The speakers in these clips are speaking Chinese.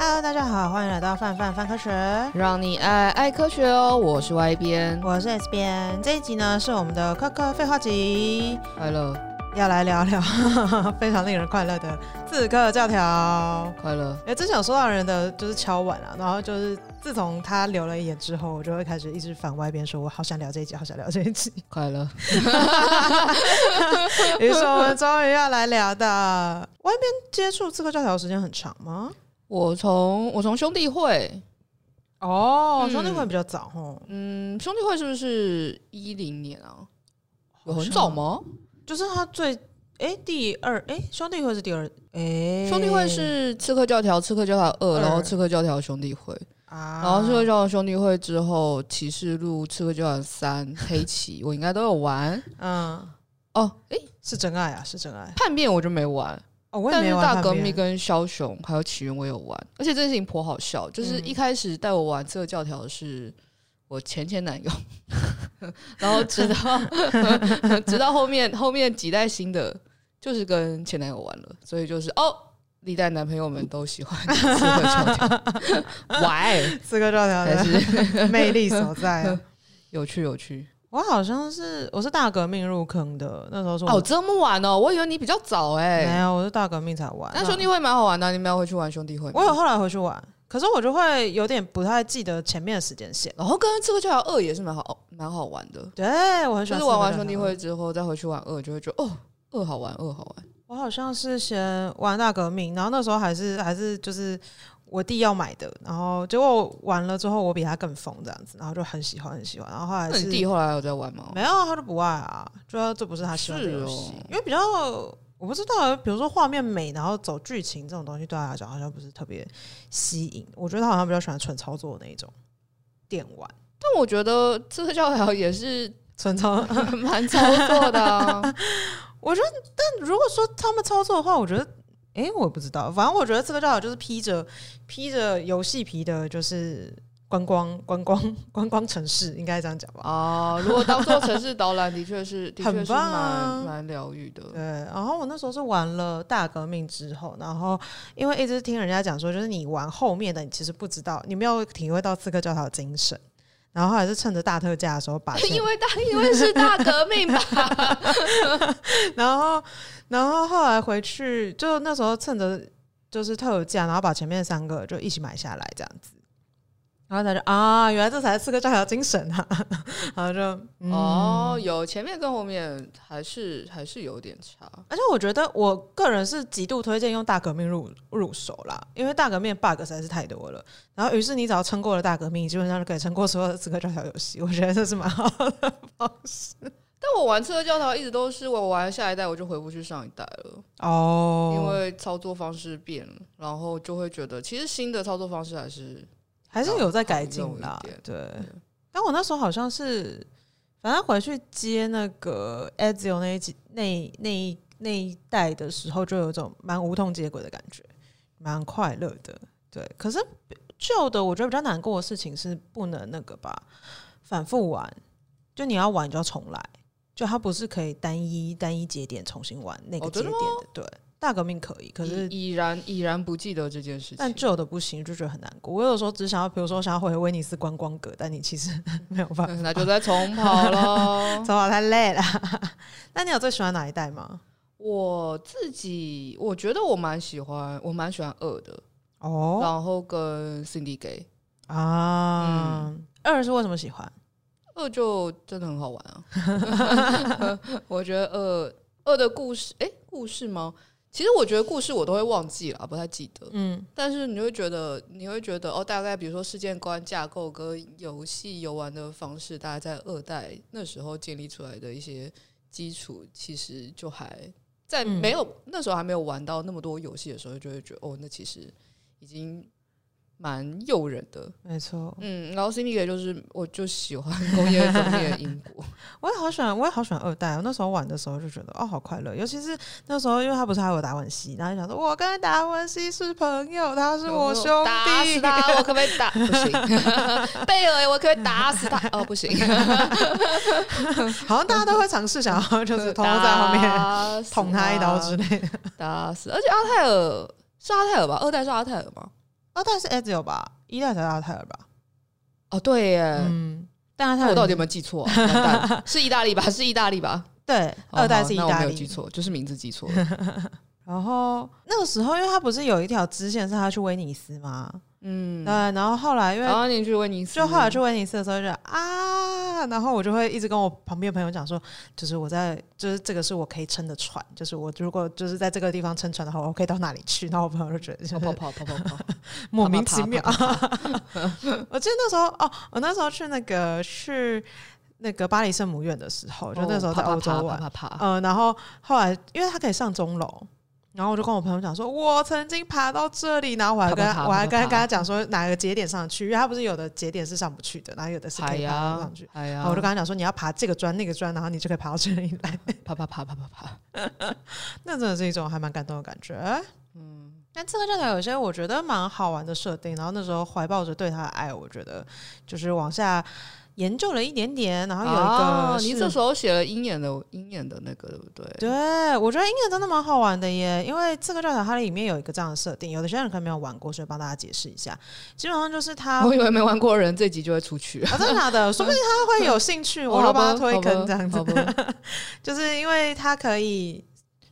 Hello，大家好，欢迎来到范范范科学，让你爱爱科学哦。我是 Y 编，我是 S 编。这一集呢是我们的科科废话集，快乐要来聊聊 非常令人快乐的刺客教条。快乐，哎，之前有收到人的就是敲碗啊，然后就是自从他留了一眼之后，我就会开始一直反 Y 编说，我好想聊这一集，好想聊这一集。快乐。于是我们终于要来聊的 Y 编接触刺客教条的时间很长吗？我从我从兄弟会哦，嗯、兄弟会比较早哦。嗯，兄弟会是不是一零年啊？有很早吗？就是他最哎、欸、第二哎、欸、兄弟会是第二哎、欸、兄弟会是刺客教条刺客教条二，然后刺客教条兄弟会啊，然后刺客教条兄弟会之后启示录刺客教条三黑旗我应该都有玩。嗯哦哎、欸、是真爱啊是真爱叛变我就没玩。哦，我也没玩但是大革命跟枭雄还有起源我有玩，而且这件事情颇好笑，就是一开始带我玩这个教条的是我前前男友，然后直到 直到后面后面几代新的，就是跟前男友玩了，所以就是哦，历代男朋友们都喜欢刺客教条，Why？刺客教条才是魅力所在，有趣有趣。我好像是我是大革命入坑的，那时候说哦这么晚哦，我以为你比较早哎、欸，没有，我是大革命才玩。那兄弟会蛮好玩的、啊，你们要回去玩兄弟会？我有后来回去玩，可是我就会有点不太记得前面的时间线。然后跟刺客教条二也是蛮好蛮好玩的，对我很喜欢。就是玩完兄弟会之后再回去玩二，就会觉得哦二好玩，二好玩。我好像是先玩大革命，然后那时候还是还是就是。我弟要买的，然后结果玩了之后，我比他更疯这样子，然后就很喜欢很喜欢。然后后来是你弟后来有在玩吗？没有，他都不爱啊，主要这不是他喜欢的游戏，哦、因为比较我不知道，比如说画面美，然后走剧情这种东西，对他来讲好像不是特别吸引。我觉得他好像比较喜欢纯操作的那一种电玩。但我觉得这个教条也是纯操蛮操作的、啊。我觉得，但如果说他们操作的话，我觉得。哎、欸，我不知道，反正我觉得刺客教条就是披着披着游戏皮的，就是观光观光观光城市，应该这样讲吧？哦，如果当做城市导览，的确是的确是蛮蛮疗愈的。对，然后我那时候是玩了大革命之后，然后因为一直听人家讲说，就是你玩后面的，你其实不知道，你没有体会到刺客教条的精神。然后还是趁着大特价的时候把，因为大因为是大革命吧，然后然后后来回去就那时候趁着就是特价，然后把前面三个就一起买下来这样子。然后他就啊，原来这才是刺客教条精神啊！然后就、嗯、哦，有前面跟后面还是还是有点差。而且我觉得我个人是极度推荐用大革命入入手啦，因为大革命 bug 实在是太多了。然后于是你只要撑过了大革命，基本上就可以撑过所有的刺客教条游戏。我觉得这是蛮好的方式。但我玩刺客教条一直都是我玩下一代我就回不去上一代了哦，因为操作方式变了，然后就会觉得其实新的操作方式还是。还是有在改进啦，对。但我那时候好像是，反正回去接那个 Ezio 那一集那那那一代的时候，就有种蛮无痛接轨的感觉，蛮快乐的。对，可是旧的我觉得比较难过的事情是不能那个吧，反复玩，就你要玩就要重来，就它不是可以单一单一节点重新玩那个节点的，对。大革命可以，可是已然已然不记得这件事情。但旧的不行，就觉得很难过。我有时候只想要，比如说想要回威尼斯观光阁，但你其实 没有办法，那就再重跑喽。重跑太累了。那你有最喜欢哪一代吗？我自己我觉得我蛮喜欢，我蛮喜欢二的哦。然后跟 Syndicate 啊，嗯、二是为什么喜欢？二就真的很好玩啊。我觉得二二的故事，哎、欸，故事吗？其实我觉得故事我都会忘记了，不太记得。嗯，但是你会觉得，你会觉得哦，大概比如说事件观架构跟游戏游玩的方式，大概在二代那时候建立出来的一些基础，其实就还在没有、嗯、那时候还没有玩到那么多游戏的时候，就会觉得哦，那其实已经。蛮诱人的，没错，嗯，然后 Syndicate 就是，我就喜欢工业中的英国，我也好喜欢，我也好喜欢二代。我那时候玩的时候就觉得，哦，好快乐。尤其是那时候，因为他不是还有达文西，然后就想说，我跟达文西是朋友，他是我兄弟，打死他，我可不可以打？不行，贝尔，我可不可以打死他？哦，不行，好像大家都会尝试想要，就是偷偷在后面捅他一刀之类的，打死。而且阿泰尔是阿泰尔吧？二代是阿泰尔吗？二代是 Ezio 吧？一代才是阿泰尔吧？哦，对耶，嗯，但阿泰尔我到底有没有记错啊？是意大利吧？是意大利吧？对，二代是意大利，没有记错，就是名字记错了。然后那个时候，因为他不是有一条支线是他去威尼斯吗？嗯，对。然后后来因为然后你去威尼斯，就后来去威尼斯的时候就啊，然后我就会一直跟我旁边朋友讲说，就是我在，就是这个是我可以撑的船，就是我如果就是在这个地方撑船的话，我可以到哪里去？然后我朋友就觉得跑跑跑跑跑跑，莫名其妙。我记得那时候哦，我那时候去那个去那个巴黎圣母院的时候，就那时候在欧洲玩，嗯，然后后来因为他可以上钟楼。然后我就跟我朋友讲说，我曾经爬到这里，然后我还跟他我还跟他跟他讲说哪个节点上去，因为他不是有的节点是上不去的，然后有的是可以爬上去。然后我就跟他讲说，你要爬这个砖那个砖，然后你就可以爬到这里来。爬爬爬爬爬爬，那真的是一种还蛮感动的感觉。嗯，但刺客教条有些我觉得蛮好玩的设定，然后那时候怀抱着对他的爱，我觉得就是往下。研究了一点点，然后有一个、哦，你这时候写了鹰眼的鹰眼的那个，对不对？对，我觉得鹰眼真的蛮好玩的耶，因为这个教条它里面有一个这样的设定，有的些人可能没有玩过，所以帮大家解释一下。基本上就是他，我以为没玩过的人这集就会出去啊，真的假的？说不定他会有兴趣，我都帮他推坑这样子。就是因为他可以，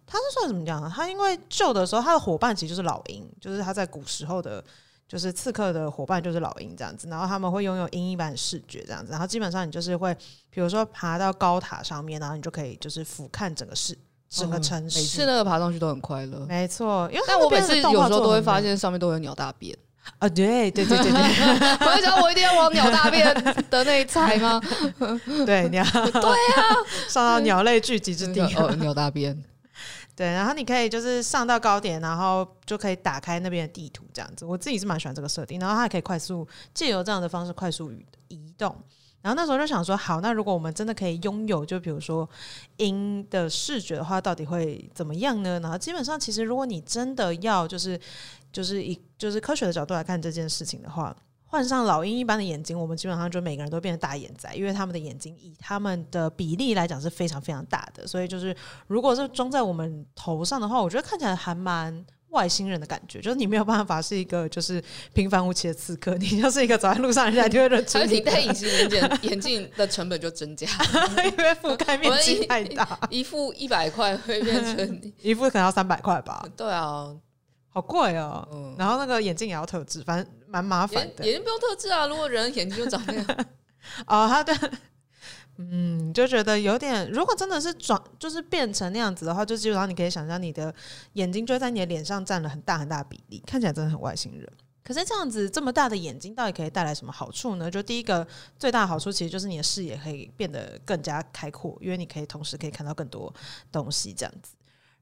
他是算怎么讲呢？他因为旧的时候，他的伙伴其实就是老鹰，就是他在古时候的。就是刺客的伙伴就是老鹰这样子，然后他们会拥有鹰一般的视觉这样子，然后基本上你就是会，比如说爬到高塔上面，然后你就可以就是俯瞰整个市、整个城市。每次那个爬上去都很快乐，没错。因为但我每次有时候都会发现上面都有鸟大便啊，对对对对对，我就想我一定要往鸟大便的那一踩吗？对，鸟，对啊，上到鸟类聚集之地哦，鸟大便。对，然后你可以就是上到高点，然后就可以打开那边的地图，这样子。我自己是蛮喜欢这个设定，然后它还可以快速借由这样的方式快速移动。然后那时候就想说，好，那如果我们真的可以拥有，就比如说鹰的视觉的话，到底会怎么样呢？然后基本上，其实如果你真的要就是就是以就是科学的角度来看这件事情的话。换上老鹰一般的眼睛，我们基本上就每个人都变成大眼仔，因为他们的眼睛以他们的比例来讲是非常非常大的，所以就是如果是装在我们头上的话，我觉得看起来还蛮外星人的感觉，就是你没有办法是一个就是平凡无奇的刺客，你就是一个走在路上人家就会认出你。戴隐形眼镜，眼镜的成本就增加，因为覆盖面积太大，一副一百块会变成 一副可能要三百块吧？对啊。好贵哦，嗯、然后那个眼镜也要特制，反正蛮麻烦的。眼睛不用特制啊，如果人眼睛就长那样。哦，他的，嗯，就觉得有点，如果真的是转，就是变成那样子的话，就基本上你可以想象，你的眼睛就在你的脸上占了很大很大的比例，看起来真的很外星人。可是这样子这么大的眼睛，到底可以带来什么好处呢？就第一个最大的好处，其实就是你的视野可以变得更加开阔，因为你可以同时可以看到更多东西，这样子。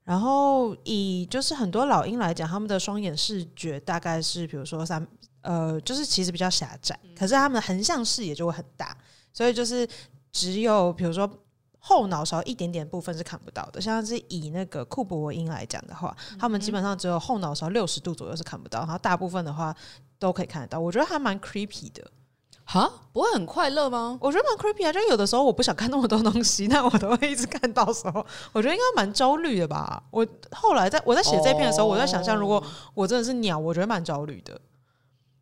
然后以就是很多老鹰来讲，他们的双眼视觉大概是比如说三呃，就是其实比较狭窄，可是他们的横向视野就会很大，所以就是只有比如说后脑勺一点点部分是看不到的。像是以那个库柏鹰来讲的话，他们基本上只有后脑勺六十度左右是看不到，然后大部分的话都可以看得到。我觉得还蛮 creepy 的。哈，不会很快乐吗？我觉得蛮 creepy 啊，就有的时候我不想看那么多东西，但我都会一直看到时候，我觉得应该蛮焦虑的吧。我后来在我在写这篇的时候，哦、我在想象如果我真的是鸟，我觉得蛮焦虑的。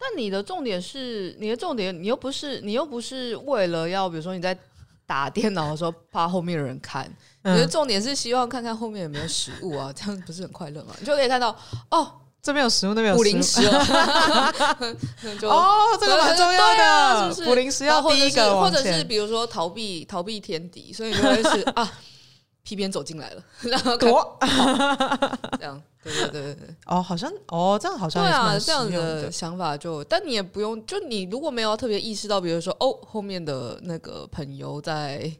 但你的重点是，你的重点，你又不是你又不是为了要，比如说你在打电脑的时候怕后面有人看，嗯、你的重点是希望看看后面有没有食物啊，这样不是很快乐吗？你就可以看到哦。这边有食物，那边有捕零食 哦，这个蛮重要的，补零食要第一个，或者是比如说逃避逃避天敌，所以就会是 啊，皮鞭走进来了，然后躲，这样，对对对对对，哦，好像哦，这样好像对啊，这样的想法就，但你也不用，就你如果没有特别意识到，比如说哦，后面的那个朋友在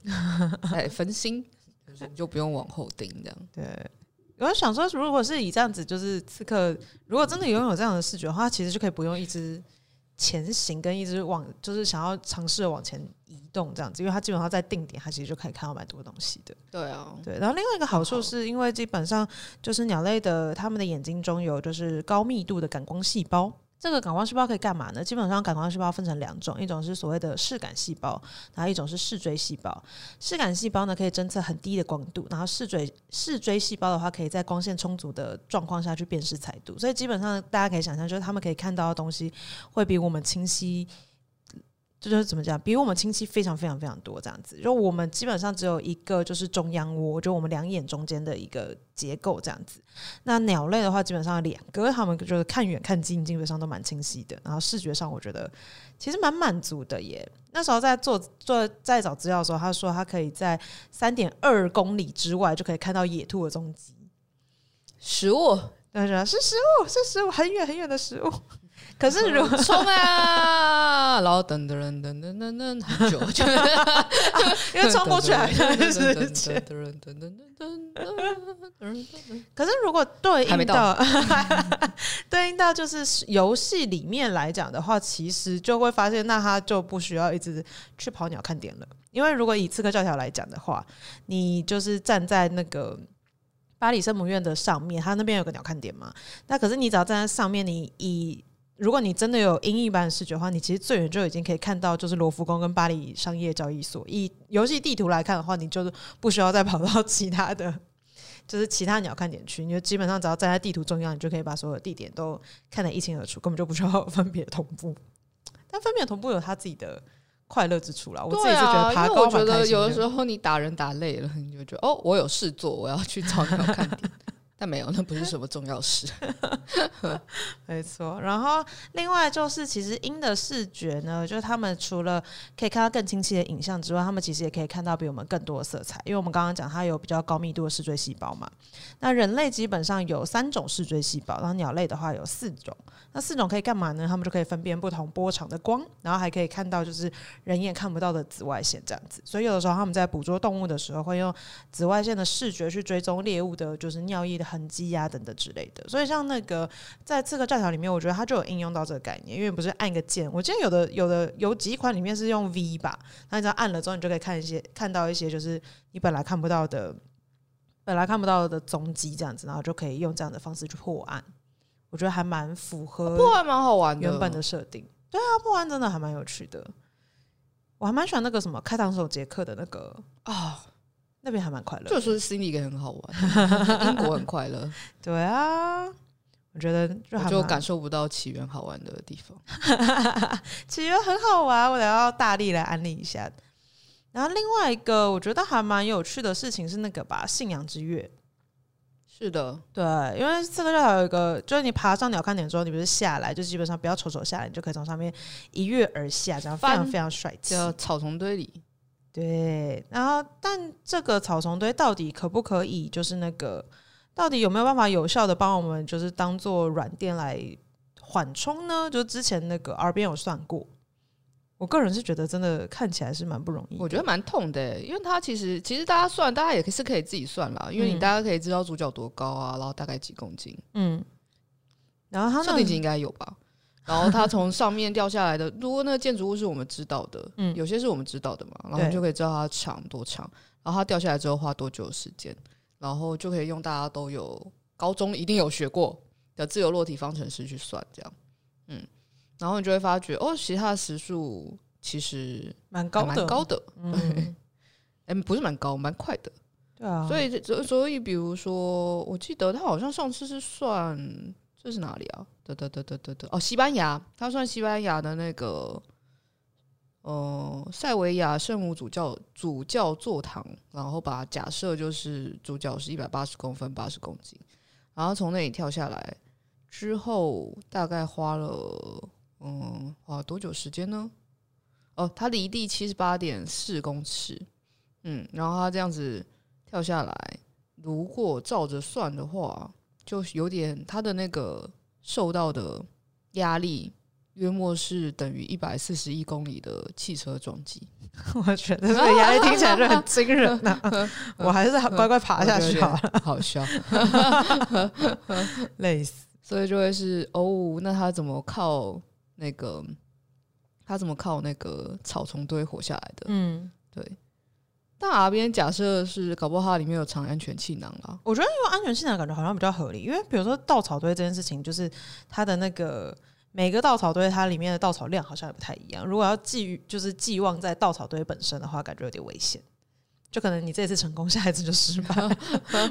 在 分心，你就不用往后盯这样，对。我想说，如果是以这样子，就是刺客，如果真的拥有这样的视觉的话，其实就可以不用一直前行，跟一直往，就是想要尝试往前移动这样子，因为它基本上在定点，它其实就可以看到蛮多东西的。对啊，对。然后另外一个好处是因为基本上就是鸟类的，它们的眼睛中有就是高密度的感光细胞。这个感光细胞可以干嘛呢？基本上感光细胞分成两种，一种是所谓的视感细胞，然后一种是视锥细胞。视感细胞呢可以侦测很低的光度，然后视锥视锥细胞的话可以在光线充足的状况下去辨识彩度，所以基本上大家可以想象，就是他们可以看到的东西会比我们清晰。就是怎么讲，比我们清晰非常非常非常多这样子。就我们基本上只有一个，就是中央窝，就我们两眼中间的一个结构这样子。那鸟类的话，基本上两个，他们就是看远看近，基本上都蛮清晰的。然后视觉上，我觉得其实蛮满足的耶。那时候在做做在找资料的时候，他说他可以在三点二公里之外就可以看到野兔的踪迹，食物，对，是食物，是食物，很远很远的食物。可是如果冲啊，然后等等等等等等很久，就 因为冲过去还是可是如果对应到 对应到就是游戏里面来讲的话，其实就会发现，那他就不需要一直去跑鸟看点了。因为如果以刺客教条来讲的话，你就是站在那个巴黎圣母院的上面，他那边有个鸟看点嘛。那可是你只要站在上面，你以如果你真的有鹰翼般的视觉的话，你其实最远就已经可以看到，就是罗浮宫跟巴黎商业交易所。以游戏地图来看的话，你就是不需要再跑到其他的，就是其他鸟看点去，你就基本上只要站在地图中央，你就可以把所有地点都看得一清二楚，根本就不需要 分别同步。但分别同步有它自己的快乐之处啦。我自己是觉得爬高蛮开心的。我觉得有的时候你打人打累了，你就觉得哦，我有事做，我要去找鸟看点。但没有，那不是什么重要事。没错，然后另外就是，其实鹰的视觉呢，就是他们除了可以看到更清晰的影像之外，他们其实也可以看到比我们更多的色彩。因为我们刚刚讲，它有比较高密度的视锥细胞嘛。那人类基本上有三种视锥细胞，然后鸟类的话有四种。那四种可以干嘛呢？他们就可以分辨不同波长的光，然后还可以看到就是人眼看不到的紫外线这样子。所以有的时候他们在捕捉动物的时候，会用紫外线的视觉去追踪猎物的，就是尿液的。痕迹呀，等等之类的，所以像那个在刺客教条里面，我觉得它就有应用到这个概念，因为不是按一个键，我记得有的有的有几款里面是用 V 吧，那你只要按了之后，你就可以看一些看到一些就是你本来看不到的，本来看不到的踪迹这样子，然后就可以用这样的方式去破案，我觉得还蛮符合破案蛮好玩的，原本的设定。对啊，破案真的还蛮有趣的，我还蛮喜欢那个什么开膛手杰克的那个啊。那边还蛮快乐，就说是 Cindy 很好玩，英国很快乐。对啊，我觉得就，我就感受不到起源好玩的地方。起源很好玩，我得要大力来安利一下。然后另外一个我觉得还蛮有趣的事情是那个吧，信仰之跃。是的，对，因为这个就还有一个，就是你爬上鸟瞰点之后，你不是下来，就基本上不要瞅瞅下来，你就可以从上面一跃而下，这样非常非常帅气。叫草丛堆里。对，然后但这个草丛堆到底可不可以，就是那个到底有没有办法有效的帮我们，就是当做软垫来缓冲呢？就之前那个耳边有算过，我个人是觉得真的看起来是蛮不容易，我觉得蛮痛的，因为它其实其实大家算，大家也是可以自己算啦，因为你大家可以知道主角多高啊，然后大概几公斤，嗯，然后它设定集应该有吧。然后它从上面掉下来的，如果那个建筑物是我们知道的，嗯，有些是我们知道的嘛，然后就可以知道它长多长，然后它掉下来之后花多久的时间，然后就可以用大家都有高中一定有学过的自由落体方程式去算，这样，嗯，然后你就会发觉哦，其他的时速其实蛮高的，蛮高的，嗯，哎，不是蛮高，蛮快的，对啊，所以所所以比如说，我记得他好像上次是算。这是哪里啊？得得得得得得哦，西班牙，它算西班牙的那个，呃，塞维亚圣母主教主教座堂，然后把假设就是主教是一百八十公分，八十公斤，然后从那里跳下来之后，大概花了嗯，花了多久时间呢？哦，他离地七十八点四公尺，嗯，然后他这样子跳下来，如果照着算的话。就有点，他的那个受到的压力，约莫是等于一百四十一公里的汽车撞击。我觉得这个压力听起来就很惊人呐、啊！我还是乖乖爬下去好了。好笑，累死。所以就会是哦，那他怎么靠那个？他怎么靠那个草丛堆活下来的？嗯，对。但耳边假设是搞不好它里面有藏安全气囊了。我觉得用安全气囊感觉好像比较合理，因为比如说稻草堆这件事情，就是它的那个每个稻草堆它里面的稻草量好像也不太一样。如果要寄就是寄望在稻草堆本身的话，感觉有点危险。就可能你这次成功，下一次就失败，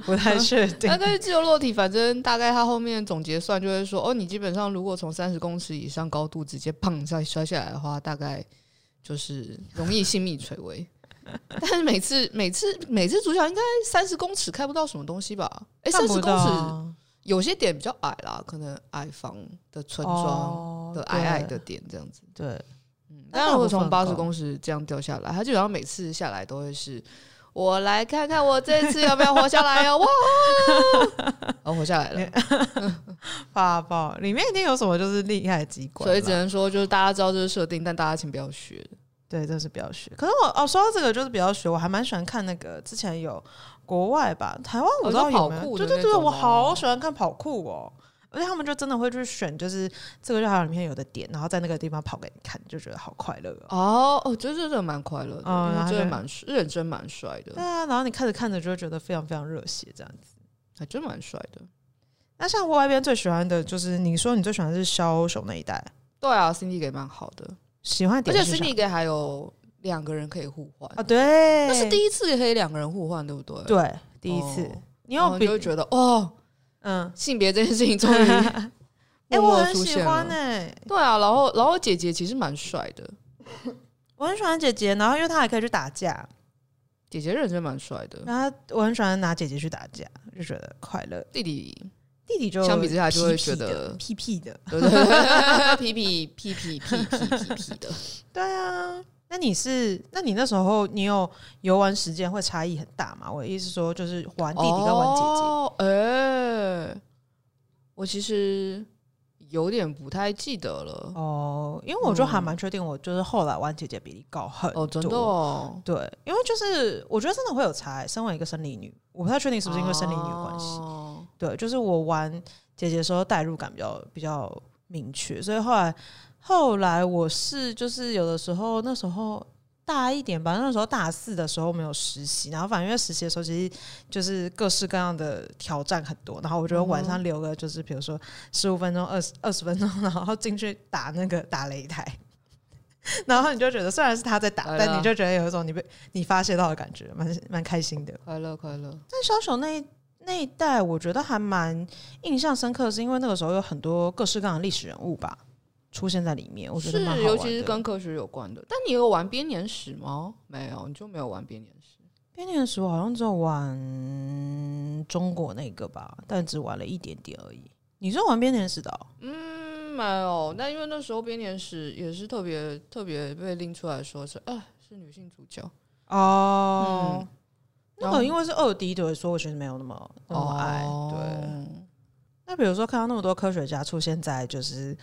不太确定。那但是自由落体，反正大概它后面总结算就会说，哦，你基本上如果从三十公尺以上高度直接砰再摔下来的话，大概就是容易性命垂危。但是每次每次每次主角应该三十公尺开不到什么东西吧？哎、欸，三十公尺有些点比较矮啦，可能矮房的村庄的矮矮的点这样子。对，嗯。但如果从八十公尺这样掉下来，他基本上每次下来都会是。我来看看我这次有没有活下来哦！哇，我 活下来了，发爆！里面一定有什么就是厉害的机关，所以只能说就是大家知道这是设定，但大家请不要学。对，这是比较学。可是我哦，说到这个就是比较学，我还蛮喜欢看那个之前有国外吧，台湾我知道有没有？对对对，我好喜欢看跑酷哦。而且他们就真的会去选，就是这个就好像里面有的点，然后在那个地方跑给你看，就觉得好快乐哦。哦，真的真的蛮快乐的，嗯，然后真的蛮认真蛮帅的。对啊，然后你看着看着就会觉得非常非常热血，这样子还真蛮帅的。那像我外边最喜欢的就是你说你最喜欢的是枭雄那一代，对啊，Cindy 给蛮好的，喜欢点，而且给还有两个人可以互换。啊，对，那是第一次可以两个人互换，对不对？对，第一次，哦、你有就会觉得哦。嗯，性别这件事情终于 哎，我很喜欢哎、欸，对啊，然后然后姐姐其实蛮帅的，我很喜欢姐姐，然后因为她还可以去打架，姐姐认真蛮帅的，然后我很喜欢拿姐姐去打架，就觉得快乐。弟弟弟弟就相比之下就会觉得屁屁的，对对对，屁屁屁屁屁屁屁屁的，对啊。那你是，那你那时候你有游玩时间会差异很大吗？我的意思说，就是玩弟弟跟玩姐姐。哦，我其实有点不太记得了。哦，因为我就还蛮确定，我就是后来玩姐姐比例高很多。哦，真的哦。对，因为就是我觉得真的会有差。身为一个生理女，我不太确定是不是因为生理女的关系。哦。对，就是我玩姐姐的时候代入感比较比较明确，所以后来。后来我是就是有的时候那时候大一点吧，那时候大四的时候没有实习，然后反正因为实习的时候其实就是各式各样的挑战很多，然后我觉得晚上留个就是比如说十五分钟、二十二十分钟，然后进去打那个打擂台，然后你就觉得虽然是他在打，但你就觉得有一种你被你发泄到的感觉，蛮蛮开心的，快乐快乐。但枭雄那那一代我觉得还蛮印象深刻，是因为那个时候有很多各式各样的历史人物吧。出现在里面，我觉得蛮好玩的。是，尤其是跟科学有关的。但你有玩编年史吗？没有，你就没有玩编年史。编年史我好像只有玩中国那个吧，但只玩了一点点而已。你是玩编年史的喔？嗯，没有。那因为那时候编年史也是特别特别被拎出来说是，啊，是女性主角哦。嗯，那个因为是二 D 的，所以我觉得没有那么那么爱。哦，对。那比如说看到那么多科学家出现在就是。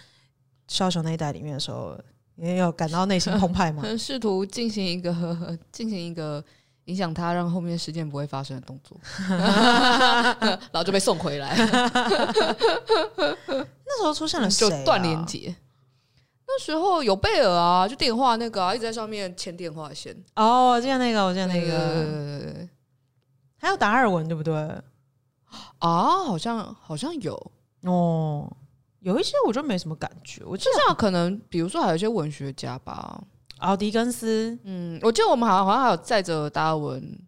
枭雄那一代里面的时候，你有感到内心澎湃吗？试图进行一个进行一个影响他，让后面事件不会发生的动作，然后就被送回来。那时候出现了谁、啊？就断连结。那时候有贝尔啊，就电话那个啊，一直在上面牵电话线。哦，我记得那个，我记得那个。呃、还有达尔文，对不对？啊，好像好像有哦。有一些我就没什么感觉，我就像可能比如说还有一些文学家吧，奥狄根斯，嗯，我记得我们好像好像还有载着达尔文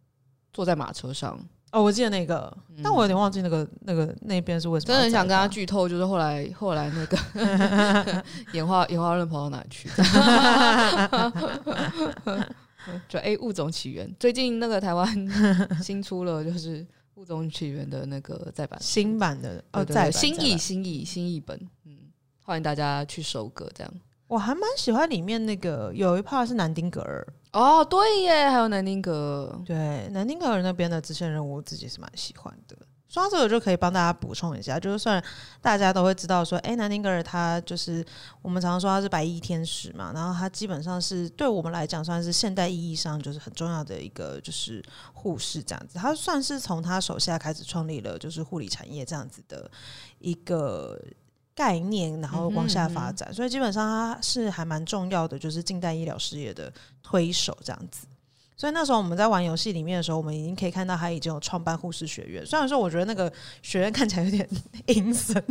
坐在马车上，哦，我记得那个，嗯、但我有点忘记那个那个那边是为什么，真的很想跟他剧透，就是后来后来那个 演化演化论跑到哪去？就哎、欸，物种起源最近那个台湾 新出了就是。物种起源的那个再版新版的哦，再新译新译新译本，嗯，欢迎大家去收割这样。我还蛮喜欢里面那个有一 part 是南丁格尔哦，对耶，还有南丁格尔，对，南丁格尔那边的支线任务，我自己是蛮喜欢的。说到这个就可以帮大家补充一下，就是算大家都会知道说，哎、欸，南丁格尔他就是我们常常说他是白衣天使嘛，然后他基本上是对我们来讲算是现代意义上就是很重要的一个就是护士这样子，他算是从他手下开始创立了就是护理产业这样子的一个概念，然后往下发展，所以基本上他是还蛮重要的，就是近代医疗事业的推手这样子。所以那时候我们在玩游戏里面的时候，我们已经可以看到他已经有创办护士学院。虽然说我觉得那个学院看起来有点阴森，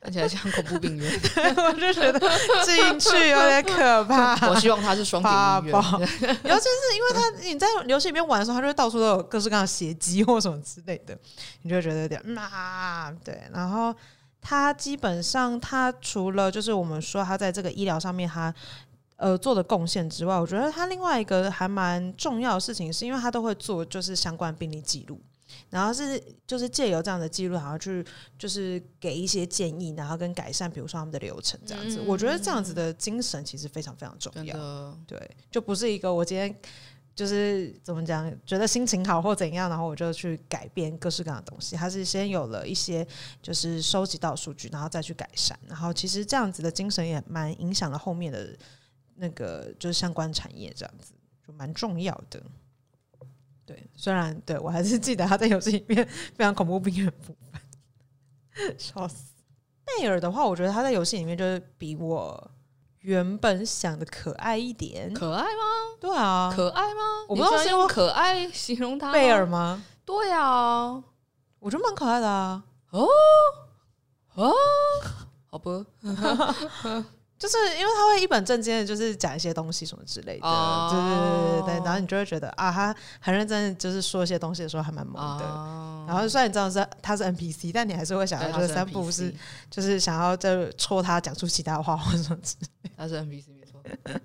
看起来像恐怖病院，我就觉得进去有点可怕。我希望他是双顶医院，尤其是因为他你在游戏里面玩的时候，他就会到处都有各式各样的血迹或什么之类的，你就会觉得有点啊，对。然后他基本上，他除了就是我们说他在这个医疗上面，他。呃，做的贡献之外，我觉得他另外一个还蛮重要的事情，是因为他都会做就是相关病例记录，然后是就是借由这样的记录，然后去就是给一些建议，然后跟改善，比如说他们的流程这样子。嗯、我觉得这样子的精神其实非常非常重要。对，就不是一个我今天就是怎么讲，觉得心情好或怎样，然后我就去改变各式各样的东西。他是先有了一些就是收集到数据，然后再去改善，然后其实这样子的精神也蛮影响了后面的。那个就是相关产业这样子，就蛮重要的。对，虽然对我还是记得他在游戏里面非常恐怖病院部分，笑死。贝尔的话，我觉得他在游戏里面就是比我原本想的可爱一点。可爱吗？对啊，可爱吗？我不知道是用可爱形容他贝尔吗？对啊，我觉得蛮可爱的啊。哦哦，好吧。就是因为他会一本正经的，就是讲一些东西什么之类的，哦、对对对对，然后你就会觉得啊，他很认真，就是说一些东西的时候还蛮萌的。哦、然后虽然你知道是他是 NPC，但你还是会想要就是三不五时就是想要再戳他讲出其他话或者什么之类。他是 NPC 没错。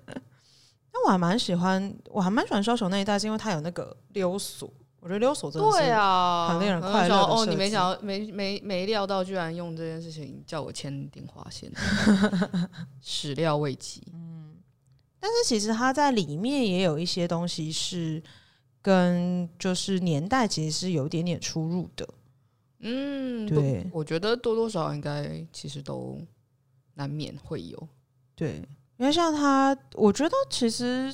那我还蛮喜欢，我还蛮喜欢烧球那一代，是因为他有那个溜索。我觉得溜索真的是很令人快乐哦！你没想到，没没没料到，居然用这件事情叫我签电话线，始料未及。嗯，但是其实它在里面也有一些东西是跟就是年代其实是有一点点出入的。嗯，对，我觉得多多少少应该其实都难免会有。对，因为像他，我觉得其实。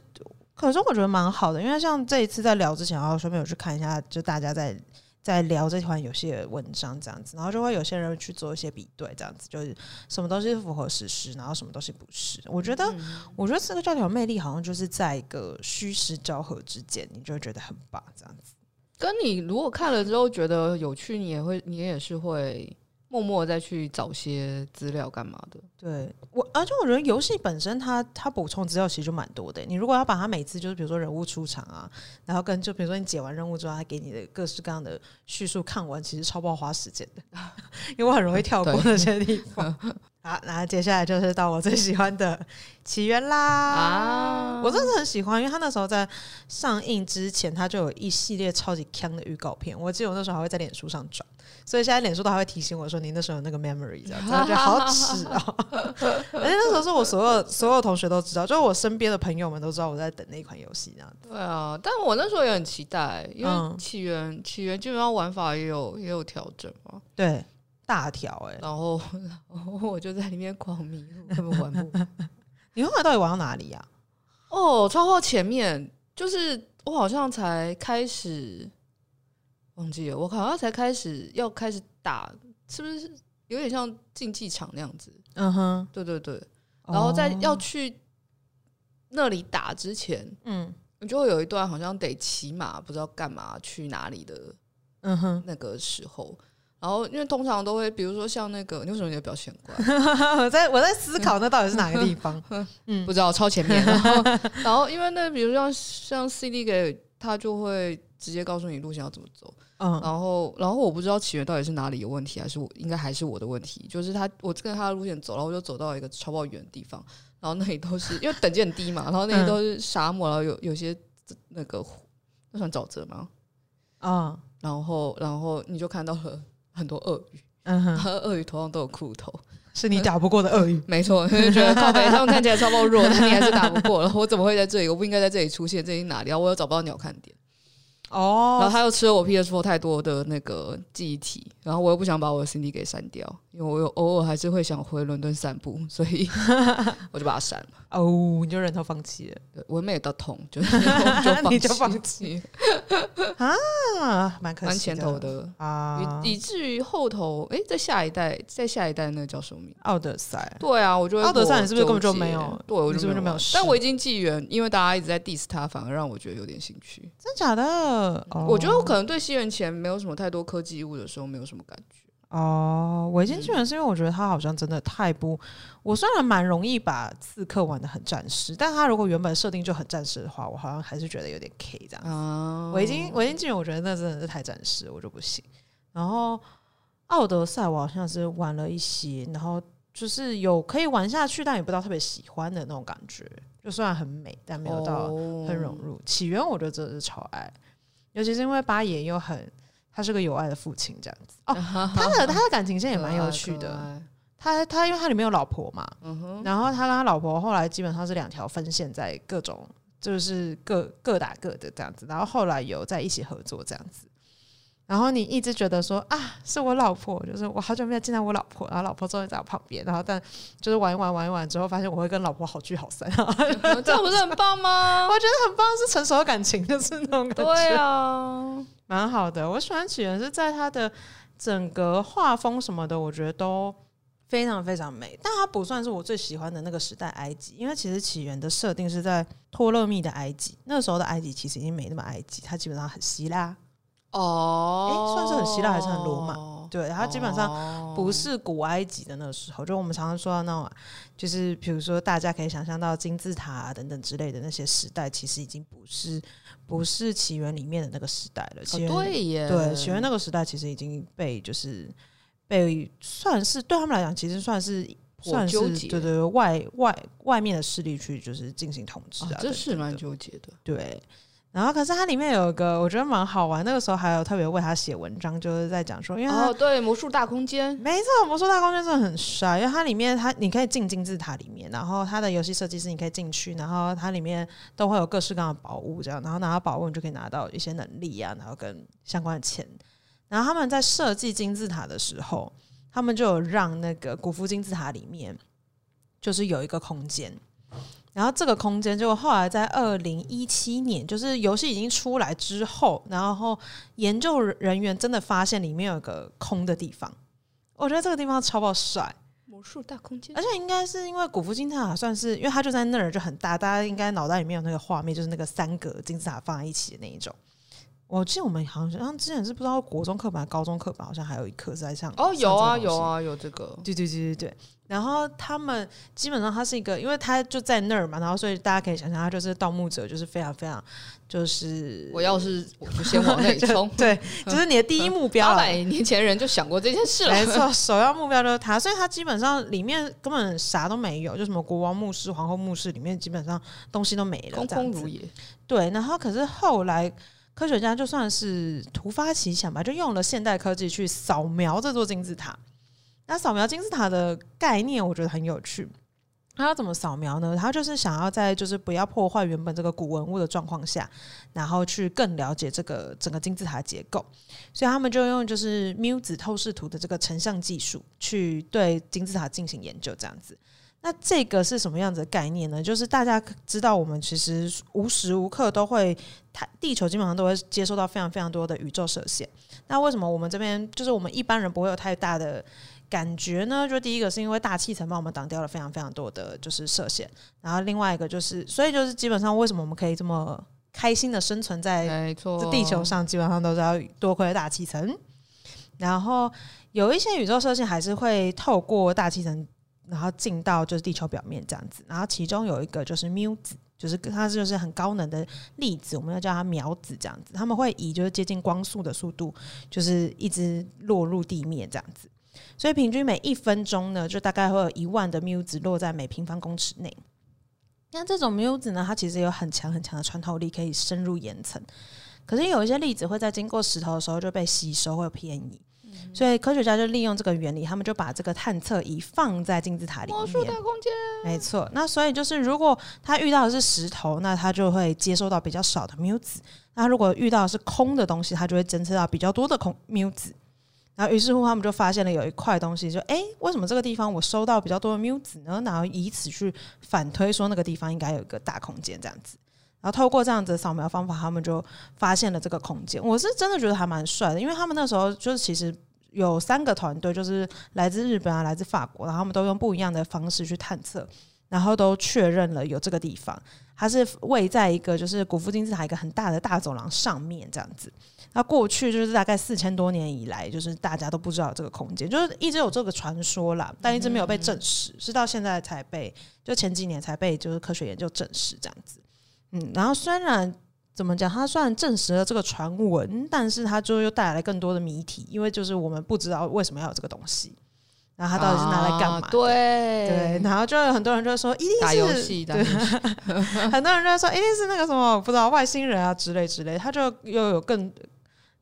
可是我觉得蛮好的，因为像这一次在聊之前，然后顺便有去看一下，就大家在在聊这款游戏的文章这样子，然后就会有些人去做一些比对，这样子就是什么东西符合史实，然后什么东西不是。我觉得，嗯、我觉得这个教条魅力好像就是在一个虚实交合之间，你就会觉得很棒，这样子。跟你如果看了之后觉得有趣，你也会，你也是会。默默再去找些资料干嘛的？对我，而且我觉得游戏本身它它补充资料其实就蛮多的。你如果要把它每次就是比如说人物出场啊，然后跟就比如说你解完任务之后，它给你的各式各样的叙述看完，其实超不好花时间的，因为我很容易跳过那些地方。好，那接下来就是到我最喜欢的起源啦！啊，我真的很喜欢，因为他那时候在上映之前，他就有一系列超级强的预告片。我记得我那时候还会在脸书上转。所以现在脸书都还会提醒我说：“你那时候有那个 memory，这样子，我觉得好耻哦。”而且那时候是我所有所有同学都知道，就是我身边的朋友们都知道我在等那一款游戏这样子。对啊，但我那时候也很期待，因为起源、嗯、起源基本上玩法也有也有调整嘛。对，大条哎、欸。然后然后 我就在里面狂迷路，根本玩不。你后来到底玩到哪里呀、啊？哦，超过前面就是我好像才开始。忘记了，我好像才开始要开始打，是不是有点像竞技场那样子？嗯哼，对对对。然后在要去那里打之前，嗯，你就会有一段好像得骑马，不知道干嘛去哪里的，嗯哼，那个时候。然后因为通常都会，比如说像那个，你为什么你的表情怪？我在我在思考那到底是哪个地方？嗯，不知道，超前面。然后，然后因为那比如说像像 CD 给他就会直接告诉你路线要怎么走。嗯，然后，然后我不知道起源到底是哪里有问题，还是我应该还是我的问题。就是他，我跟他的路线走，然后我就走到一个超爆远的地方，然后那里都是因为等级很低嘛，然后那里都是沙漠，然后有有些那个那算沼泽吗？啊、嗯，然后，然后你就看到了很多鳄鱼，嗯哼，鳄鱼头上都有骷头，是你打不过的鳄鱼，没错，就觉得靠北他们看起来超爆弱，但你还是打不过了。我怎么会在这里？我不应该在这里出现，这里哪里啊？我又找不到鸟看点。哦，然后他又吃了我 PS4 太多的那个记忆体，然后我又不想把我的 CD 给删掉，因为我有偶尔还是会想回伦敦散步，所以 我就把它删了。哦，你就忍痛放弃了？对，我也没有到痛，就是就 你就放弃啊，蛮可惜蛮前头的啊，以至于后头，哎，在下一代，在下一代那个叫什么名？奥德赛。对啊，我觉得奥德赛你是不是根本就没有？对，我是不是就没有？但我已经纪元，因为大家一直在 diss 他，反而让我觉得有点兴趣。真假的？我觉得我可能对西元前没有什么太多科技物的时候，没有什么感觉。哦，维京纪元是因为我觉得他好像真的太不。我虽然蛮容易把刺客玩的很战士，但他如果原本设定就很战士的话，我好像还是觉得有点 K 这样子。维京维京纪元，我觉得那真的是太战士，我就不行。然后奥德赛我好像是玩了一些，然后就是有可以玩下去，但也不知道特别喜欢的那种感觉。就虽然很美，但没有到很融入。起源我觉得真的是超爱，尤其是因为八爷又很。他是个有爱的父亲，这样子哦。他的他的感情线也蛮有趣的。他他因为他里面有老婆嘛，然后他跟他老婆后来基本上是两条分线，在各种就是各各打各的这样子。然后后来有在一起合作这样子。然后你一直觉得说啊，是我老婆，就是我好久没有见到我老婆，然后老婆终于在我旁边。然后但就是玩一玩玩一玩之后，发现我会跟老婆好聚好散，这不是很棒吗？我觉得很棒，是成熟的感情，就是那种感觉。对啊。蛮好的，我喜欢起源是在它的整个画风什么的，我觉得都非常非常美。但它不算是我最喜欢的那个时代埃及，因为其实起源的设定是在托勒密的埃及，那个时候的埃及其实已经没那么埃及，它基本上很希腊。哦，诶，算是很希腊还是很罗马？对，它基本上不是古埃及的那个时候。就我们常常说到那种，就是比如说大家可以想象到金字塔啊等等之类的那些时代，其实已经不是不是起源里面的那个时代了。起源，对耶，对，起源那个时代其实已经被就是被算是对他们来讲，其实算是算是对对外外外面的势力去就是进行统治啊，这是蛮纠结的，对。然后，可是它里面有一个我觉得蛮好玩，那个时候还有特别为他写文章，就是在讲说，因为哦，对，魔术大空间，没错，魔术大空间真的很帅，因为它里面它你可以进金字塔里面，然后它的游戏设计师你可以进去，然后它里面都会有各式各样的宝物，这样，然后拿到宝物你就可以拿到一些能力啊，然后跟相关的钱。然后他们在设计金字塔的时候，他们就有让那个古夫金字塔里面就是有一个空间。然后这个空间就后来在二零一七年，就是游戏已经出来之后，然后研究人员真的发现里面有个空的地方。我觉得这个地方超爆帅，魔术大空间。而且应该是因为古夫金字塔算是，因为它就在那儿就很大，大家应该脑袋里面有那个画面，就是那个三格金字塔放在一起的那一种。我记得我们好像之前是不知道国中课本、高中课本，好像还有一课是在上。哦，有啊，有啊，有这个。对对对对对。然后他们基本上，他是一个，因为他就在那儿嘛，然后所以大家可以想象，他就是盗墓者，就是非常非常，就是我要是我就先往那里冲，对，就是你的第一目标。八百年前人就想过这件事了，没错，首要目标就是他，所以他基本上里面根本啥都没有，就什么国王墓室、皇后墓室里面基本上东西都没了，空空如也。对，然后可是后来科学家就算是突发奇想吧，就用了现代科技去扫描这座金字塔。那扫描金字塔的概念，我觉得很有趣。他要怎么扫描呢？他就是想要在就是不要破坏原本这个古文物的状况下，然后去更了解这个整个金字塔结构。所以他们就用就是缪子透视图的这个成像技术，去对金字塔进行研究。这样子，那这个是什么样子的概念呢？就是大家知道，我们其实无时无刻都会，台地球基本上都会接收到非常非常多的宇宙射线。那为什么我们这边就是我们一般人不会有太大的感觉呢，就第一个是因为大气层帮我们挡掉了非常非常多的就是射线，然后另外一个就是，所以就是基本上为什么我们可以这么开心的生存在这地球上，基本上都是要多亏大气层。然后有一些宇宙射线还是会透过大气层，然后进到就是地球表面这样子。然后其中有一个就是缪子，就是它就是很高能的粒子，我们要叫它渺子这样子。他们会以就是接近光速的速度，就是一直落入地面这样子。所以平均每一分钟呢，就大概会有一万的缪子落在每平方公尺内。那这种缪子呢，它其实有很强很强的穿透力，可以深入岩层。可是有一些粒子会在经过石头的时候就被吸收，或偏移。嗯、所以科学家就利用这个原理，他们就把这个探测仪放在金字塔里面。魔术的空间，没错。那所以就是，如果他遇到的是石头，那他就会接收到比较少的缪子；那如果遇到的是空的东西，他就会侦测到比较多的空缪子。然后于是乎，他们就发现了有一块东西，就哎，为什么这个地方我收到比较多的缪子呢？然后以此去反推说，那个地方应该有一个大空间这样子。然后透过这样子扫描方法，他们就发现了这个空间。我是真的觉得还蛮帅的，因为他们那时候就是其实有三个团队，就是来自日本啊，来自法国，然后他们都用不一样的方式去探测，然后都确认了有这个地方。它是位在一个就是古夫金字塔一个很大的大走廊上面这样子。那过去就是大概四千多年以来，就是大家都不知道这个空间，就是一直有这个传说啦，但一直没有被证实，是到现在才被就前几年才被就是科学研究证实这样子。嗯，然后虽然怎么讲，它虽然证实了这个传闻，但是它就又带来了更多的谜题，因为就是我们不知道为什么要有这个东西，然后它到底是拿来干嘛？啊、对对，然后就有很多人就说一定是打游戏的，很多人就说一定是那个什么不知道外星人啊之类之类，他就又有更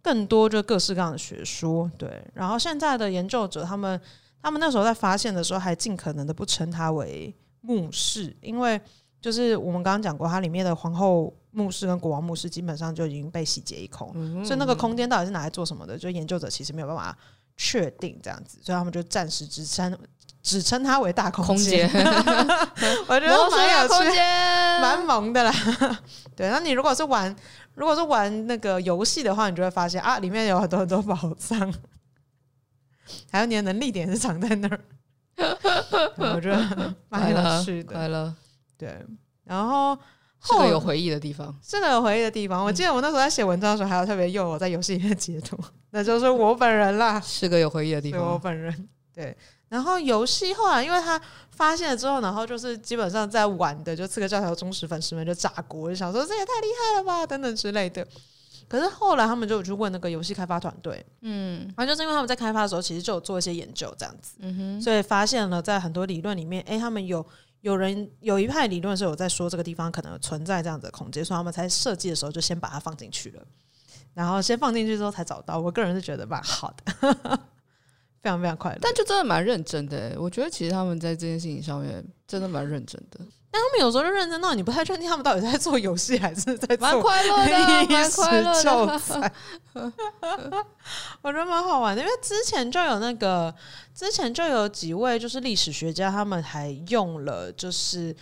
更多就各式各样的学说。对，然后现在的研究者他们他们那时候在发现的时候，还尽可能的不称它为墓室，因为。就是我们刚刚讲过，它里面的皇后墓室跟国王墓室基本上就已经被洗劫一空，嗯嗯，所以那个空间到底是拿来做什么的，就研究者其实没有办法确定这样子，所以他们就暂时只称只称它为大空间。空 我觉得蛮有趣，蛮萌的啦。对，那你如果是玩，如果是玩那个游戏的话，你就会发现啊，里面有很多很多宝藏，还有你的能力点是藏在那儿。我觉得蛮有趣的，快乐。对，然后是个有回忆的地方，是个有回忆的地方。我记得我那时候在写文章的时候，还有特别用我在游戏里面截图，那就是我本人啦，是个有回忆的地方，我本人。对，然后游戏后来因为他发现了之后，然后就是基本上在玩的，就刺客教条忠实粉丝们就炸锅，就想说这也太厉害了吧，等等之类的。可是后来他们就有去问那个游戏开发团队，嗯，反正就是因为他们在开发的时候，其实就有做一些研究这样子，嗯哼，所以发现了在很多理论里面，哎，他们有。有人有一派理论是有在说这个地方可能存在这样子的空间，所以他们在设计的时候就先把它放进去了，然后先放进去之后才找到。我个人是觉得蛮好的，非常非常快乐。但就真的蛮认真的，我觉得其实他们在这件事情上面真的蛮认真的。但他们有时候就认真到你不太确定他们到底在做游戏还是在做蛮快乐的，蛮快乐的。我觉得蛮好玩的，因为之前就有那个。之前就有几位就是历史学家，他们还用了就是《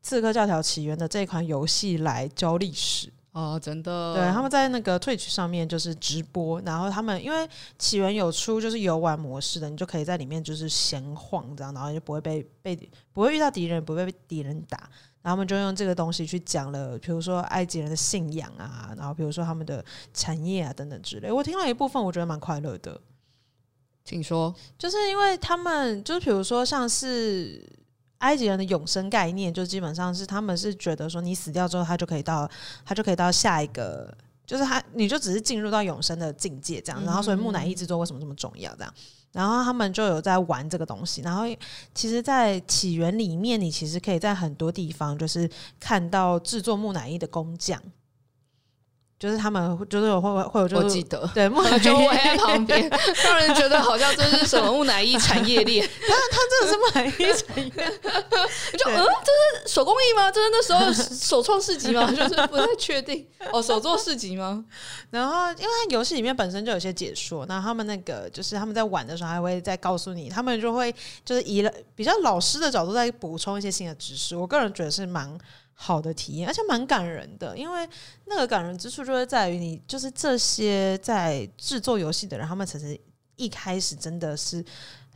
刺客教条：起源》的这款游戏来教历史哦，真的。对，他们在那个 Twitch 上面就是直播，然后他们因为起源有出就是游玩模式的，你就可以在里面就是闲晃这样，然后就不会被被不会遇到敌人，不会被敌人打。然后他们就用这个东西去讲了，比如说埃及人的信仰啊，然后比如说他们的产业啊等等之类。我听了一部分，我觉得蛮快乐的。请说，就是因为他们，就是比如说，像是埃及人的永生概念，就基本上是他们是觉得说，你死掉之后，他就可以到，他就可以到下一个，就是他，你就只是进入到永生的境界这样。然后，所以木乃伊制作为什么这么重要？这样，然后他们就有在玩这个东西。然后，其实，在起源里面，你其实可以在很多地方就是看到制作木乃伊的工匠。就是他们就是有会会有就是我记得对木乃伊就围在旁边，让人觉得好像这是什么木乃伊产业链。但是它真的是木乃伊产业链，就嗯，这是手工艺吗？这是那时候首创市集吗？就是不太确定哦，手作市集吗？然后因为它游戏里面本身就有些解说，那他们那个就是他们在玩的时候还会再告诉你，他们就会就是以了比较老师的角度在补充一些新的知识。我个人觉得是蛮。好的体验，而且蛮感人的，因为那个感人之处就是在于你，就是这些在制作游戏的人，他们其实一开始真的是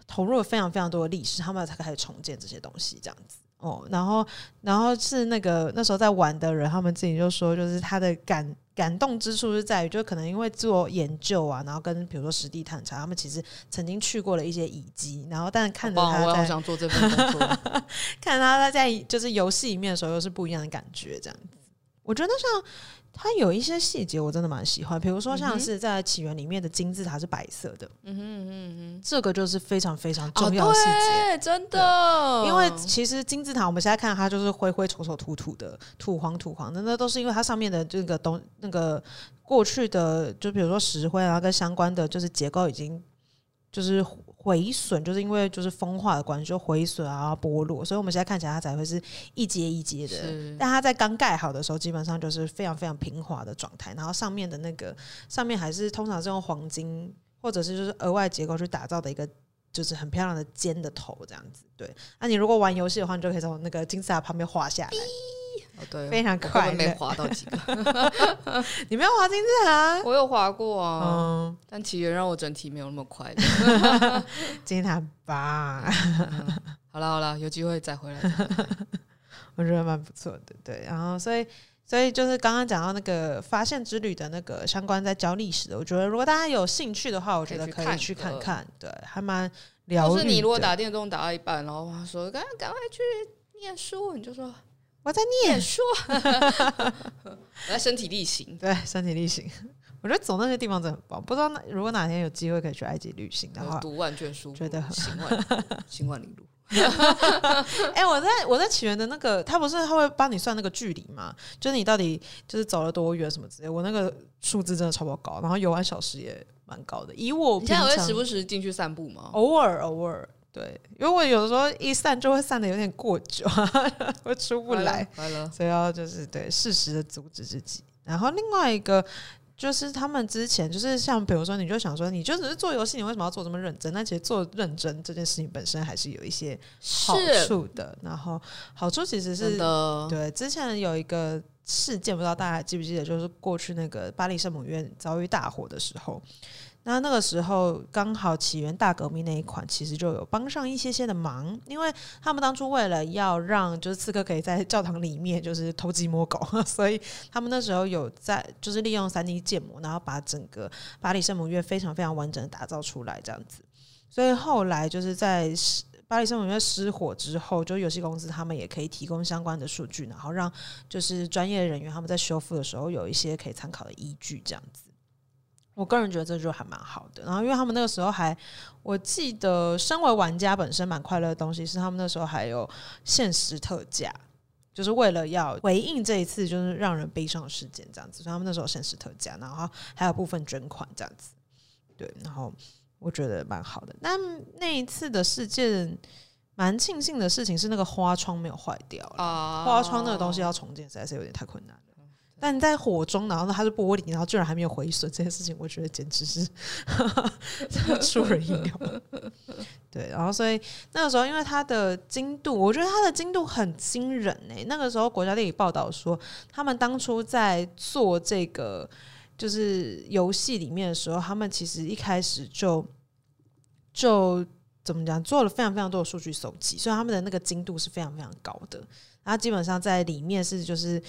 投入了非常非常多的历史，他们才开始重建这些东西，这样子哦。然后，然后是那个那时候在玩的人，他们自己就说，就是他的感。感动之处是在于，就可能因为做研究啊，然后跟比如说实地探查，他们其实曾经去过了一些遗迹，然后但是看着他在，我好想做这份工作，看他在就是游戏里面的时候又是不一样的感觉，这样子，我觉得像。它有一些细节我真的蛮喜欢，比如说像是在起源里面的金字塔是白色的，嗯哼嗯哼，这个就是非常非常重要的细节，哦，真的。因为其实金字塔我们现在看它就是灰灰丑丑土土的，土黄土黄的，那都是因为它上面的这个东那个过去的，就比如说石灰啊跟相关的就是结构已经就是毁损，就是因为就是风化的关系，就毁损啊剥落，所以我们现在看起来它才会是一阶一阶的。但它在刚盖好的时候，基本上就是非常非常平滑的状态，然后上面的那个上面还是通常是用黄金或者是就是额外结构去打造的一个。就是很漂亮的尖的头这样子，对。那、啊、你如果玩游戏的话，你就可以从那个金字塔旁边滑下来，哦对，非常快。没滑到几个，你没有滑金字塔？我有滑过啊，嗯、但起源让我整体没有那么快。金字塔吧、嗯，好了好了，有机会再回来。我觉得蛮不错的，对。然后所以。所以就是刚刚讲到那个发现之旅的那个相关在教历史的，我觉得如果大家有兴趣的话，我觉得可以去看看，对，还蛮疗愈。就是你如果打电动打到一半，然后他说赶赶快去念书，你就说我在念书，我在身体力行，对，身体力行。我觉得走那些地方真的很棒。不知道那如果哪天有机会可以去埃及旅行的话，读万卷书，觉得很行万 行万里路。哎、欸，我在我在起源的那个，他不是他会帮你算那个距离吗？就是你到底就是走了多远什么之类。我那个数字真的超爆高，然后游玩小时也蛮高的。以我平常你现在会时不时进去散步吗？偶尔偶尔，对，因为我有的时候一散就会散的有点过久，会出不来，所以要就是对适时的阻止自己。然后另外一个。就是他们之前就是像比如说，你就想说，你就只是做游戏，你为什么要做这么认真？那其实做认真这件事情本身还是有一些好处的。然后好处其实是对。之前有一个事件，不知道大家还记不记得，就是过去那个巴黎圣母院遭遇大火的时候。那那个时候刚好起源大革命那一款其实就有帮上一些些的忙，因为他们当初为了要让就是刺客可以在教堂里面就是偷鸡摸狗，所以他们那时候有在就是利用三 D 建模，然后把整个巴黎圣母院非常非常完整的打造出来这样子。所以后来就是在巴黎圣母院失火之后，就游戏公司他们也可以提供相关的数据，然后让就是专业人员他们在修复的时候有一些可以参考的依据这样子。我个人觉得这就还蛮好的，然后因为他们那个时候还，我记得身为玩家本身蛮快乐的东西是他们那时候还有限时特价，就是为了要回应这一次就是让人悲伤的事件这样子，所以他们那时候限时特价，然后还有部分捐款这样子，对，然后我觉得蛮好的。但那一次的事件蛮庆幸的事情是那个花窗没有坏掉啊，花窗那个东西要重建实在是有点太困难了。但在火中，然后呢，它是玻璃，然后居然还没有毁损，这件事情我觉得简直是 出人意料。对，然后所以那个时候，因为它的精度，我觉得它的精度很惊人诶、那个时候，国家地理报道说，他们当初在做这个就是游戏里面的时候，他们其实一开始就就怎么讲，做了非常非常多的数据搜集，所以他们的那个精度是非常非常高的。然后基本上在里面是就是。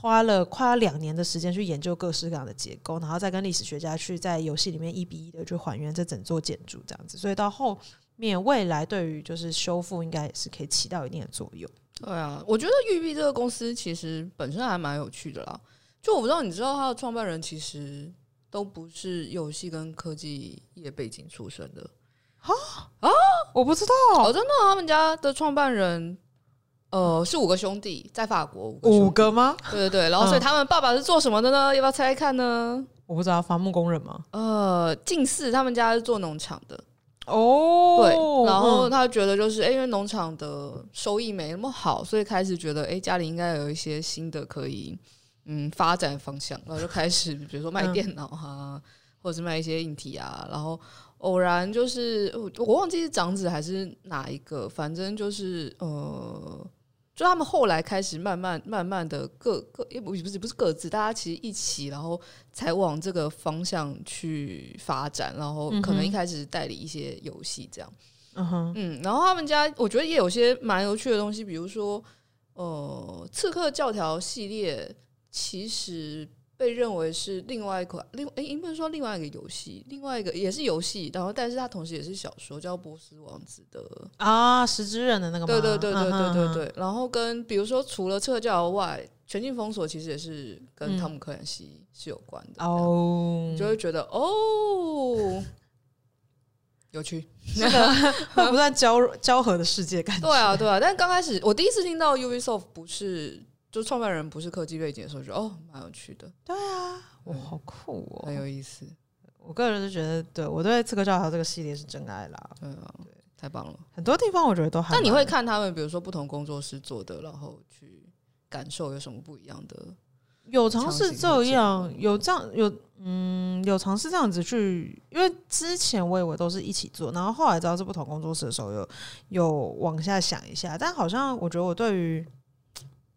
花了快要两年的时间去研究各式各样的结构，然后再跟历史学家去在游戏里面一比一的去还原这整座建筑这样子，所以到后面未来对于就是修复应该也是可以起到一定的作用。对啊，我觉得育碧这个公司其实本身还蛮有趣的啦。就我不知道你知道他的创办人其实都不是游戏跟科技业背景出身的啊啊！我不知道，哦，真的，他们家的创办人。呃，是五个兄弟，在法国五个，吗？对对对，然后所以他们爸爸是做什么的呢？要不要猜猜看呢？我不知道，伐木工人吗？呃，近似，他们家是做农场的哦。对，然后他觉得就是，哎，因为农场的收益没那么好，所以开始觉得，哎，家里应该有一些新的可以嗯发展方向，然后就开始比如说卖电脑哈、啊，嗯、或者是卖一些硬体啊，然后偶然就是我忘记是长子还是哪一个，反正就是呃。就他们后来开始慢慢慢慢的各各也不不是不是各自，大家其实一起，然后才往这个方向去发展，然后可能一开始代理一些游戏这样，嗯哼，嗯，然后他们家我觉得也有些蛮有趣的东西，比如说呃，刺客教条系列其实。被认为是另外一款，另诶，应该说另外一个游戏，另外一个也是游戏，然后但是它同时也是小说，叫《波斯王子》的啊，十之刃的那个吗？对对对对对对对。嗯、然后跟比如说除了刺客教条外，《全境封锁》其实也是跟汤姆克兰西是有关的哦，你就会觉得哦，有趣 那个不断交交合的世界感觉。对啊对啊，但刚开始我第一次听到 Ubisoft 不是。就创办人不是科技背景的时候，就哦，蛮有趣的。对啊，哇，好酷哦，很有意思。我个人是觉得，对我对《刺客教条》这个系列是真爱啦。对啊，对，太棒了。很多地方我觉得都还。那你会看他们，比如说不同工作室做的，然后去感受有什么不一样的？有尝试这样，有这样有嗯，有尝试这样子去，因为之前我以为都是一起做，然后后来知道是不同工作室的时候，有有往下想一下，但好像我觉得我对于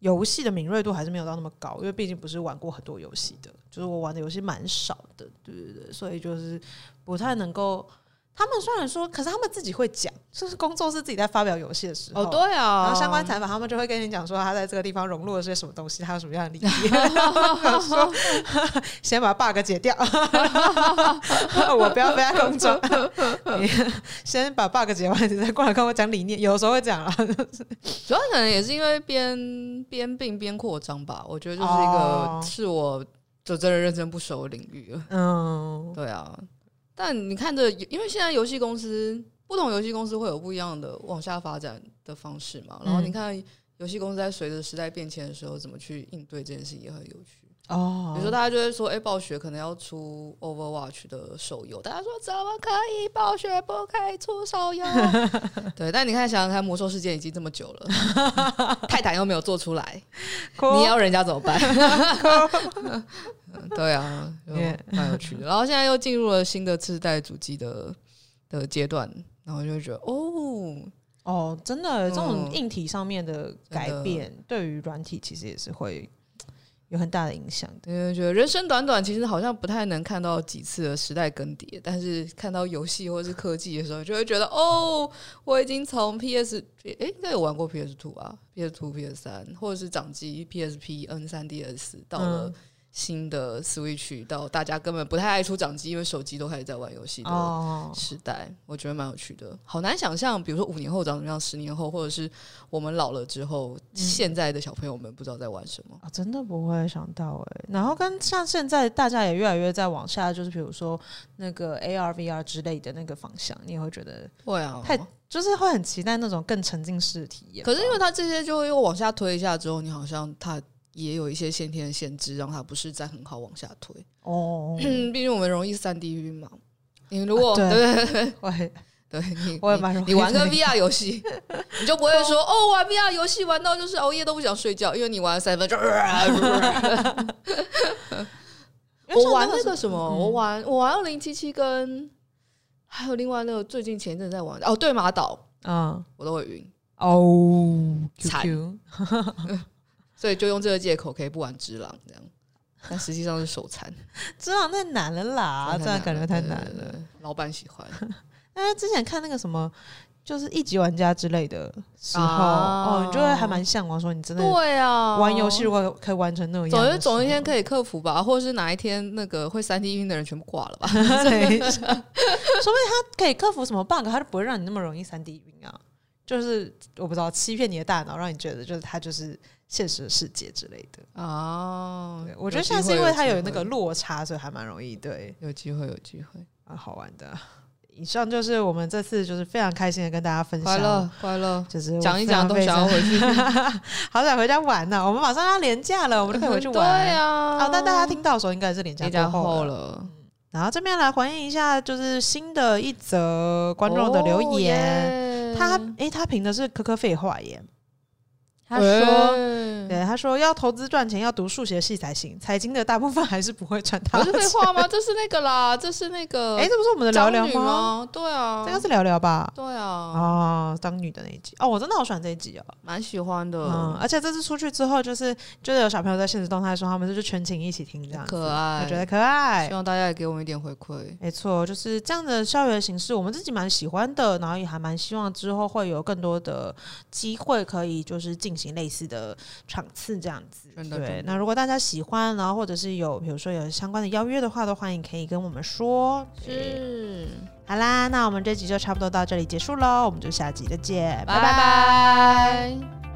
游戏的敏锐度还是没有到那么高，因为毕竟不是玩过很多游戏的，就是我玩的游戏蛮少的，对对对，所以就是不太能够。他们虽然说，可是他们自己会讲，就是工作室自己在发表游戏的时候，哦，对啊，然后相关采访，他们就会跟你讲说，他在这个地方融入了些什么东西，他有什么样的理念。说先把 bug 解掉，我不要飞在空中，你 先把 bug 解完，你再过来跟我讲理念。有时候会讲啊，主要可能也是因为边边并边扩张吧。我觉得就是一个是我就真的认真不熟的领域了。嗯，对啊。但你看着，因为现在游戏公司不同游戏公司会有不一样的往下发展的方式嘛。然后你看游戏公司在随着时代变迁的时候，怎么去应对这件事也很有趣哦。比如说大家就会说，哎，暴雪可能要出 Overwatch 的手游，大家说怎么可以？暴雪不可以出手游？对，但你看想想看，魔兽世界已经这么久了，泰坦又没有做出来，你要人家怎么办？对啊，蛮有趣的。然后现在又进入了新的次世代主机的的阶段，然后就会觉得哦哦，真的这种硬体上面的改变，对于软体其实也是会有很大的影响的。因为觉得人生短短，其实好像不太能看到几次的时代更迭，但是看到游戏或者是科技的时候，就会觉得哦，我已经从 PS 哎，应该有玩过 PS Two 啊，PS Two、PS 三，或者是掌机 PSP、N 三 DS 到了。新的 Switch 到大家根本不太爱出掌机，因为手机都开始在玩游戏的时代，哦、我觉得蛮有趣的。好难想象，比如说五年后长什么样，十年后，或者是我们老了之后，嗯、现在的小朋友们不知道在玩什么。啊、真的不会想到哎。然后跟像现在大家也越来越在往下，就是比如说那个 AR、VR 之类的那个方向，你也会觉得会啊，太就是会很期待那种更沉浸式的体验。可是因为它这些就又往下推一下之后，你好像它。也有一些先天的限制，让它不是在很好往下推哦。毕竟我们容易三 D 晕嘛。你如果、啊、对对你 我也蛮容易。你玩个 VR 游戏，你就不会说哦，玩 VR 游戏玩到就是熬夜都不想睡觉，因为你玩了三分钟。我玩那个什么，嗯、我玩我玩二零七七跟还有另外那个最近前一阵在玩哦，对马岛啊，嗯、我都会晕哦，惨。所以就用这个借口可以不玩只狼这样，但实际上是手残。只狼太难了啦，这样感觉太难了。对对对，老板喜欢，因为之前看那个什么，就是一级玩家之类的时候，啊、哦，你就会还蛮向往说，你真的对啊，玩游戏如果可以玩成那样，总总一天可以克服吧，或者是哪一天那个会三 D 晕的人全部挂了吧？对，说不定他可以克服什么 bug，他就不会让你那么容易三 D 晕啊。就是我不知道欺骗你的大脑，让你觉得就是他就是。现实世界之类的哦，我觉得现在是因为它有那个落差，所以还蛮容易。对，有机会，有机会啊，好玩的。以上就是我们这次就是非常开心的跟大家分享，快乐快乐，就是讲一讲都想要回去，好想回家玩呢。我们马上要连假了，我们就可以回去玩。对啊，好，但大家听到的时候应该是连假过后了。然后这边来回应一下，就是新的一则观众的留言，他诶，他评的是科科废话耶。他说：“欸、对，他说要投资赚钱，要读数学系才行。财经的大部分还是不会赚到。”不是废话吗？这是那个啦，这是那个。哎、欸，这不是我们的聊聊吗？吗？对啊，这个是聊聊吧？对啊。哦，当女的那一集哦，我真的好喜欢这一集哦，蛮喜欢的。嗯，而且这次出去之后，就是就是有小朋友在现实动态说，他们就是全情一起听这样，可爱，我觉得可爱。希望大家也给我们一点回馈。没错，就是这样的校园形式，我们自己蛮喜欢的，然后也还蛮希望之后会有更多的机会可以就是进行类似的。场次这样子，对。那如果大家喜欢，然后或者是有，比如说有相关的邀约的话，都欢迎可以跟我们说。是，好啦，那我们这集就差不多到这里结束喽，我们就下集再见，拜拜拜。